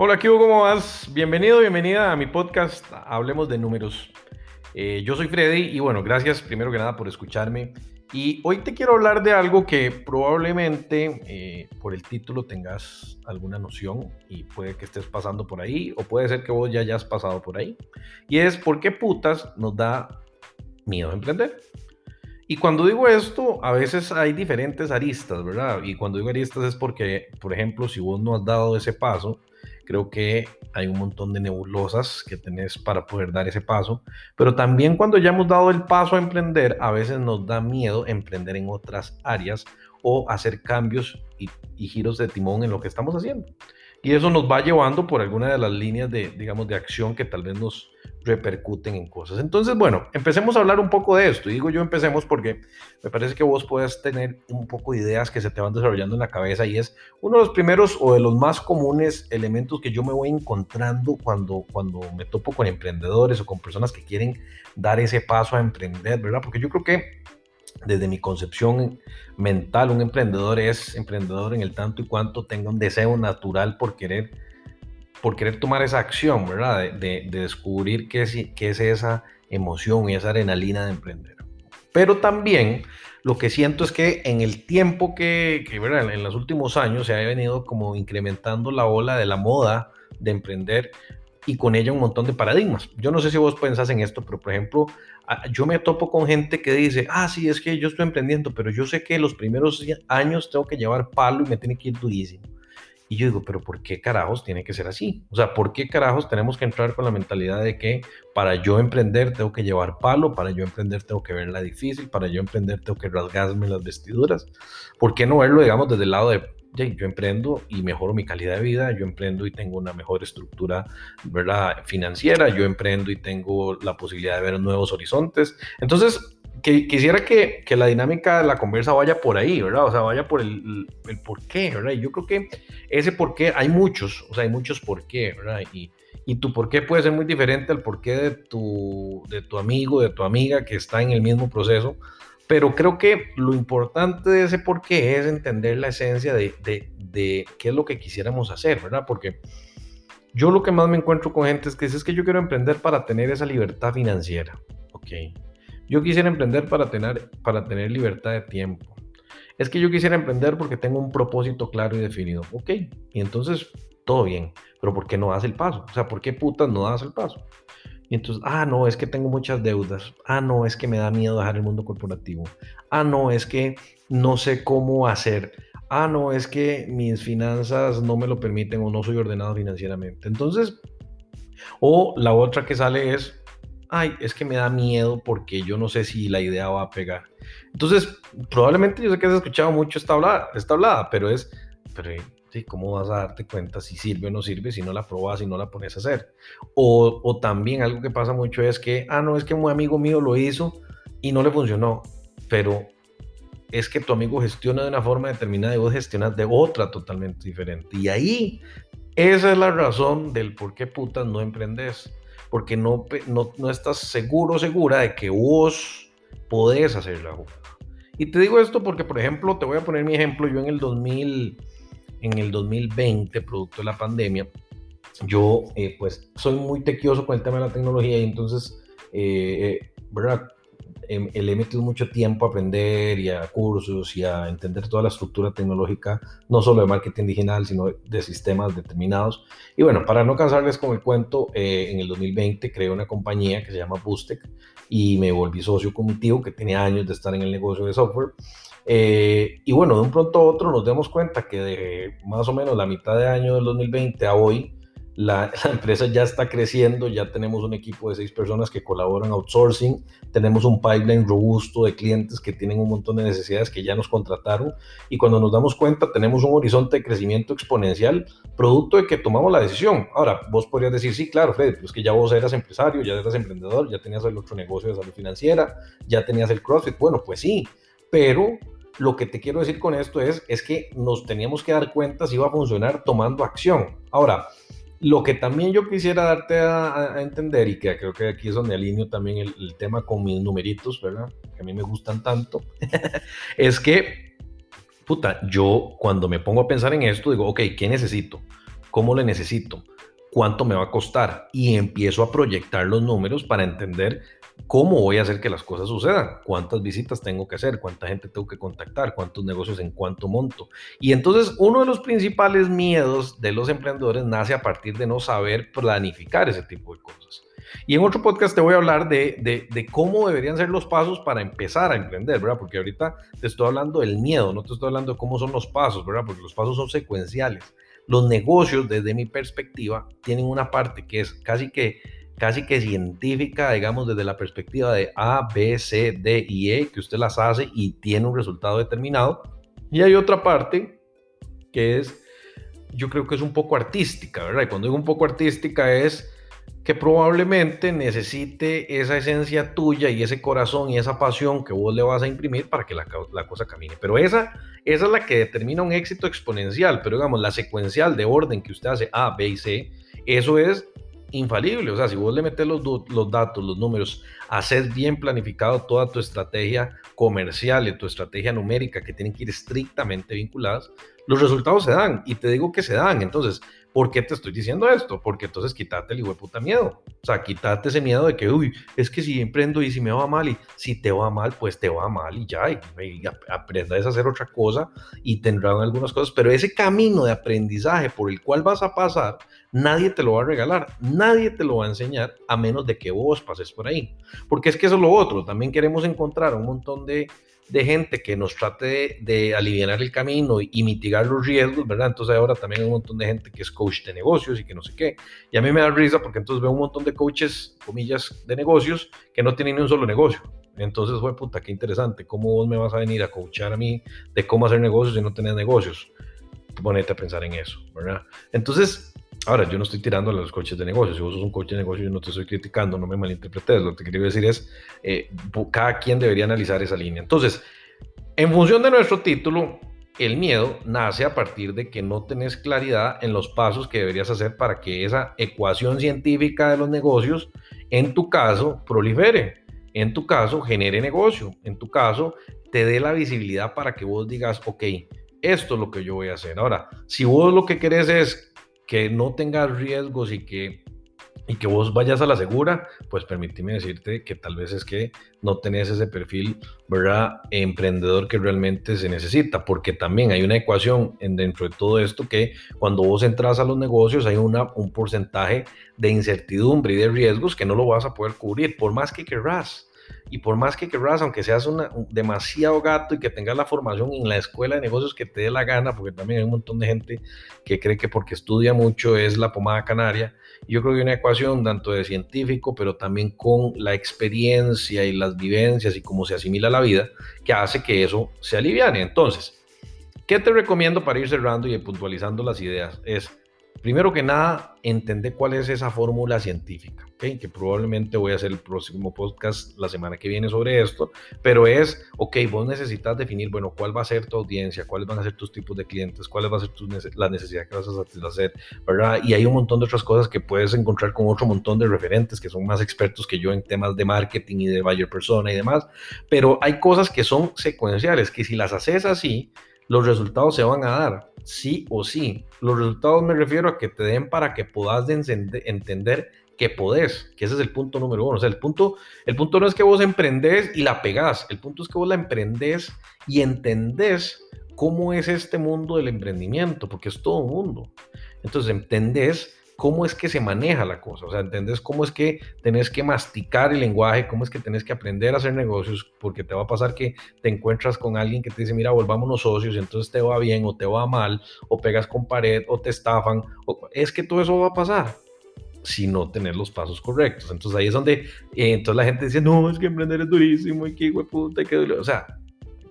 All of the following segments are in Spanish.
Hola, ¿qué ¿Cómo vas? Bienvenido, bienvenida a mi podcast Hablemos de Números. Eh, yo soy Freddy y bueno, gracias primero que nada por escucharme. Y hoy te quiero hablar de algo que probablemente eh, por el título tengas alguna noción y puede que estés pasando por ahí o puede ser que vos ya hayas pasado por ahí. Y es por qué putas nos da miedo emprender. Y cuando digo esto, a veces hay diferentes aristas, ¿verdad? Y cuando digo aristas es porque, por ejemplo, si vos no has dado ese paso, Creo que hay un montón de nebulosas que tenés para poder dar ese paso, pero también cuando ya hemos dado el paso a emprender, a veces nos da miedo emprender en otras áreas o hacer cambios y, y giros de timón en lo que estamos haciendo. Y eso nos va llevando por alguna de las líneas de, digamos, de acción que tal vez nos repercuten en cosas. Entonces, bueno, empecemos a hablar un poco de esto. Y digo yo empecemos porque me parece que vos puedes tener un poco de ideas que se te van desarrollando en la cabeza y es uno de los primeros o de los más comunes elementos que yo me voy encontrando cuando, cuando me topo con emprendedores o con personas que quieren dar ese paso a emprender, ¿verdad? Porque yo creo que desde mi concepción mental, un emprendedor es emprendedor en el tanto y cuanto tenga un deseo natural por querer, por querer tomar esa acción, ¿verdad? De, descubrir qué es, esa emoción y esa adrenalina de emprender. Pero también lo que siento es que en el tiempo que, que ¿verdad? en los últimos años se ha venido como incrementando la ola de la moda de emprender, y con ella un montón de paradigmas. Yo no sé si vos pensás en esto, pero por ejemplo, yo me topo con gente que dice, ah, sí, es que yo estoy emprendiendo, pero yo sé que los primeros años tengo que llevar palo y me tiene que ir durísimo. Y yo digo, pero ¿por qué carajos tiene que ser así? O sea, ¿por qué carajos tenemos que entrar con la mentalidad de que para yo emprender tengo que llevar palo, para yo emprender tengo que verla difícil, para yo emprender tengo que rasgarme las vestiduras? ¿Por qué no verlo, digamos, desde el lado de yo emprendo y mejoro mi calidad de vida, yo emprendo y tengo una mejor estructura ¿verdad? financiera, yo emprendo y tengo la posibilidad de ver nuevos horizontes. Entonces, que, quisiera que, que, la dinámica de la conversa vaya por ahí, ¿verdad? O sea, vaya por el, el por qué, ¿verdad? Y yo creo que ese por qué, hay muchos, o sea, hay muchos por qué, ¿verdad? Y, y tu por qué puede ser muy diferente al por qué de tu, de tu amigo, de tu amiga que está en el mismo proceso. Pero creo que lo importante de ese por qué es entender la esencia de, de, qué es lo que quisiéramos hacer, ¿verdad? Porque yo lo que más me encuentro con gente es que es que yo quiero emprender para tener esa libertad financiera, ¿ok? Yo quisiera emprender para tener, para tener libertad de tiempo. Es que yo quisiera emprender porque tengo un propósito claro y definido, ¿ok? Y entonces, todo bien, pero ¿por qué no das el paso? O sea, ¿por qué putas no das el paso? Y entonces, ah, no, es que tengo muchas deudas. Ah, no, es que me da miedo dejar el mundo corporativo. Ah, no, es que no sé cómo hacer. Ah, no, es que mis finanzas no me lo permiten o no soy ordenado financieramente. Entonces, o la otra que sale es, ay, es que me da miedo porque yo no sé si la idea va a pegar. Entonces, probablemente yo sé que has escuchado mucho esta hablada, esta hablada pero es, pero ¿sí? ¿Cómo vas a darte cuenta si sirve o no sirve si no la probas y no la pones a hacer? O, o, también algo que pasa mucho es que, ah, no, es que un amigo mío lo hizo y no le funcionó, pero es que tu amigo gestiona de una forma determinada y vos gestionas de otra totalmente diferente. Y ahí, esa es la razón del por qué putas no emprendes, porque no, no, no estás seguro segura de que vos podés hacer la jugada. Y te digo esto porque, por ejemplo, te voy a poner mi ejemplo, yo en el 2000 en el 2020, producto de la pandemia, yo eh, pues soy muy tequioso con el tema de la tecnología y entonces, eh, eh, ¿verdad? Le he metido mucho tiempo a aprender y a cursos y a entender toda la estructura tecnológica, no solo de marketing digital, sino de sistemas determinados. Y bueno, para no cansarles con el cuento, en el 2020 creé una compañía que se llama Boostec y me volví socio con mi tío que tenía años de estar en el negocio de software. Eh, y bueno, de un pronto a otro nos demos cuenta que de más o menos la mitad de año del 2020 a hoy, la, empresa ya está creciendo, ya tenemos un equipo de seis personas que colaboran outsourcing, tenemos un pipeline robusto de clientes que tienen un montón de necesidades que ya nos contrataron y cuando nos damos cuenta tenemos un horizonte de crecimiento exponencial producto de que tomamos la decisión. Ahora, vos podrías decir, sí, claro, Fede, pues que ya vos eras empresario, ya eras emprendedor, ya tenías el otro negocio de salud financiera, ya tenías el CrossFit. Bueno, pues sí, pero lo que te quiero decir con esto es, es que nos teníamos que dar cuenta si iba a funcionar tomando acción. Ahora, lo que también yo quisiera darte a, entender, y que creo que aquí es donde alineo también el, tema con mis numeritos, ¿verdad? Que a mí me gustan tanto, es que, puta, yo cuando me pongo a pensar en esto, digo, ok, ¿qué necesito? ¿Cómo le necesito? ¿Cuánto me va a costar? Y empiezo a proyectar los números para entender cómo voy a hacer que las cosas sucedan, cuántas visitas tengo que hacer, cuánta gente tengo que contactar, cuántos negocios en cuánto monto. Y entonces uno de los principales miedos de los emprendedores nace a partir de no saber planificar ese tipo de cosas. Y en otro podcast te voy a hablar de, de, cómo deberían ser los pasos para empezar a emprender, ¿verdad? Porque ahorita te estoy hablando del miedo, no te estoy hablando de cómo son los pasos, ¿verdad? Porque los pasos son secuenciales. Los negocios, desde mi perspectiva, tienen una parte que es casi que casi que científica, digamos, desde la perspectiva de A, B, C, D y E, que usted las hace y tiene un resultado determinado. Y hay otra parte que es, yo creo que es un poco artística, ¿verdad? Y cuando digo un poco artística es que probablemente necesite esa esencia tuya y ese corazón y esa pasión que vos le vas a imprimir para que la, cosa camine. Pero esa, esa es la que determina un éxito exponencial, pero digamos, la secuencial de orden que usted hace A, B y C, eso es infalible. O sea, si vos le metes los, los datos, los números, haces bien planificado toda tu estrategia comercial y tu estrategia numérica que tienen que ir estrictamente vinculadas, los resultados se dan. Y te digo que se dan. Entonces, ¿Por qué te estoy diciendo esto? Porque entonces quítate el puta miedo. O sea, quítate ese miedo de que, uy, es que si emprendo y si me va mal y si te va mal, pues te va mal y ya, y, aprendas a hacer otra cosa y tendrán algunas cosas. Pero ese camino de aprendizaje por el cual vas a pasar, nadie te lo va a regalar, nadie te lo va a enseñar a menos de que vos pases por ahí. Porque es que eso es lo otro. También queremos encontrar un montón de de gente que nos trate de, aliviar el camino y, mitigar los riesgos, ¿verdad? Entonces ahora también hay un montón de gente que es coach de negocios y que no sé qué. Y a mí me da risa porque entonces veo un montón de coaches, comillas, de negocios que no tienen ni un solo negocio. Entonces, fue puta, qué interesante. ¿Cómo vos me vas a venir a coachar a mí de cómo hacer negocios si no tenés negocios? Ponete a pensar en eso, ¿verdad? Entonces, Ahora, yo no estoy tirando a los coches de negocio. Si vos sos un coche de negocio, yo no te estoy criticando, no me malinterpretes. Lo que quiero decir es, eh, cada quien debería analizar esa línea. Entonces, en función de nuestro título, el miedo nace a partir de que no tenés claridad en los pasos que deberías hacer para que esa ecuación científica de los negocios, en tu caso, prolifere. En tu caso, genere negocio. En tu caso, te dé la visibilidad para que vos digas, ok, esto es lo que yo voy a hacer. Ahora, si vos lo que querés es que no tengas riesgos y que, y que vos vayas a la segura, pues permíteme decirte que tal vez es que no tenés ese perfil, ¿verdad? Emprendedor que realmente se necesita, porque también hay una ecuación en, dentro de todo esto que cuando vos entras a los negocios hay una, un porcentaje de incertidumbre y de riesgos que no lo vas a poder cubrir, por más que querrás. Y por más que querrás, aunque seas una, demasiado gato y que tengas la formación en la escuela de negocios que te dé la gana, porque también hay un montón de gente que cree que porque estudia mucho es la pomada canaria. Yo creo que hay una ecuación tanto de científico, pero también con la experiencia y las vivencias y cómo se asimila la vida, que hace que eso se aliviane. Entonces, ¿qué te recomiendo para ir cerrando y puntualizando las ideas? Es Primero que nada, entender cuál es esa fórmula científica, que probablemente voy a hacer el próximo podcast la semana que viene sobre esto, pero es, ok, vos necesitas definir, bueno, cuál va a ser tu audiencia, cuáles van a ser tus tipos de clientes, cuáles va a ser tu, la necesidad que vas a satisfacer, ¿verdad? Y hay un montón de otras cosas que puedes encontrar con otro montón de referentes que son más expertos que yo en temas de marketing y de buyer persona y demás, pero hay cosas que son secuenciales, que si las haces así, los resultados se van a dar, sí o sí. Los resultados me refiero a que te den para que puedas entender que podés, que ese es el punto número uno. O sea, el punto, el punto no es que vos emprendés y la pegás, el punto es que vos la emprendés y entendés cómo es este mundo del emprendimiento, porque es todo un mundo. Entonces, entendés cómo es que se maneja la cosa, o sea, entendés cómo es que tenés que masticar el lenguaje, cómo es que tenés que aprender a hacer negocios, porque te va a pasar que te encuentras con alguien que te dice, mira, volvámonos socios, entonces te va bien o te va mal, o pegas con pared, o te estafan, o, es que todo eso va a pasar si no tener los pasos correctos. Entonces ahí es donde, eh, entonces la gente dice, no, es que emprender es durísimo, y que puta, que O sea,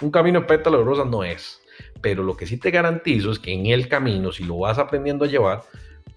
un camino de pétalo de rosas no es. Pero lo que sí te garantizo es que en el camino, si lo vas aprendiendo a llevar,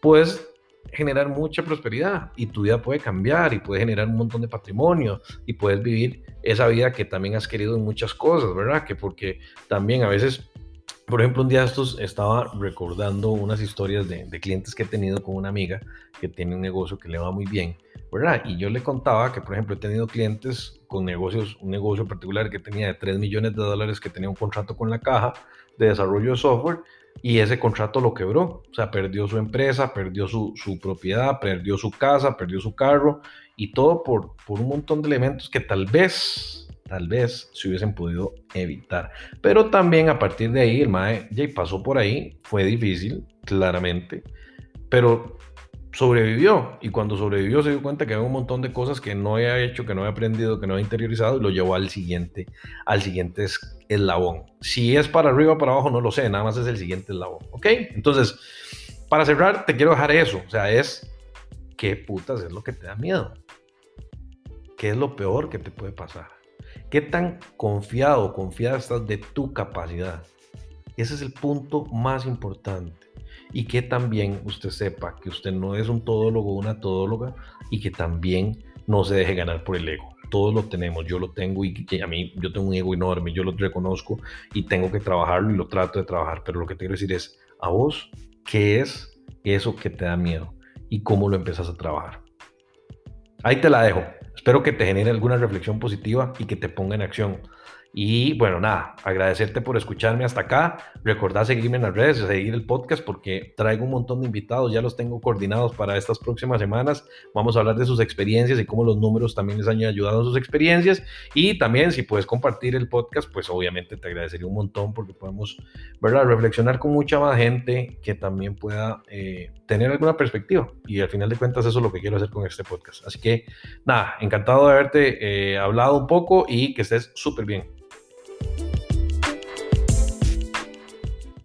pues generar mucha prosperidad y tu vida puede cambiar y puede generar un montón de patrimonio y puedes vivir esa vida que también has querido en muchas cosas, ¿verdad? Que porque también a veces, por ejemplo, un día estos estaba recordando unas historias de, clientes que he tenido con una amiga que tiene un negocio que le va muy bien, ¿verdad? Y yo le contaba que, por ejemplo, he tenido clientes con negocios, un negocio particular que tenía de 3 millones de dólares, que tenía un contrato con la caja de desarrollo de software, y ese contrato lo quebró. O sea, perdió su empresa, perdió su, su propiedad, perdió su casa, perdió su carro, y todo por, por un montón de elementos que tal vez, tal vez se hubiesen podido evitar. Pero también a partir de ahí, el MAE pasó por ahí, fue difícil, claramente, pero sobrevivió y cuando sobrevivió se dio cuenta que había un montón de cosas que no había hecho, que no había aprendido, que no había interiorizado y lo llevó al siguiente, al siguiente eslabón. Si es para arriba o para abajo, no lo sé, nada más es el siguiente eslabón, ¿ok? Entonces, para cerrar, te quiero dejar eso, o sea, es qué putas es lo que te da miedo, qué es lo peor que te puede pasar, qué tan confiado confiada estás de tu capacidad. Ese es el punto más importante y que también usted sepa que usted no es un todólogo o una todóloga y que también no se deje ganar por el ego. Todos lo tenemos, yo lo tengo y a mí yo tengo un ego enorme, yo lo reconozco y tengo que trabajarlo y lo trato de trabajar, pero lo que te quiero decir es, a vos, ¿qué es eso que te da miedo y cómo lo empezás a trabajar? Ahí te la dejo. Espero que te genere alguna reflexión positiva y que te ponga en acción. Y bueno, nada, agradecerte por escucharme hasta acá. Recordá seguirme en las redes, seguir el podcast porque traigo un montón de invitados, ya los tengo coordinados para estas próximas semanas. Vamos a hablar de sus experiencias y cómo los números también les han ayudado en sus experiencias. Y también si puedes compartir el podcast, pues obviamente te agradecería un montón porque podemos, ¿verdad? Reflexionar con mucha más gente que también pueda eh, tener alguna perspectiva. Y al final de cuentas eso es lo que quiero hacer con este podcast. Así que nada, encantado de haberte eh, hablado un poco y que estés súper bien.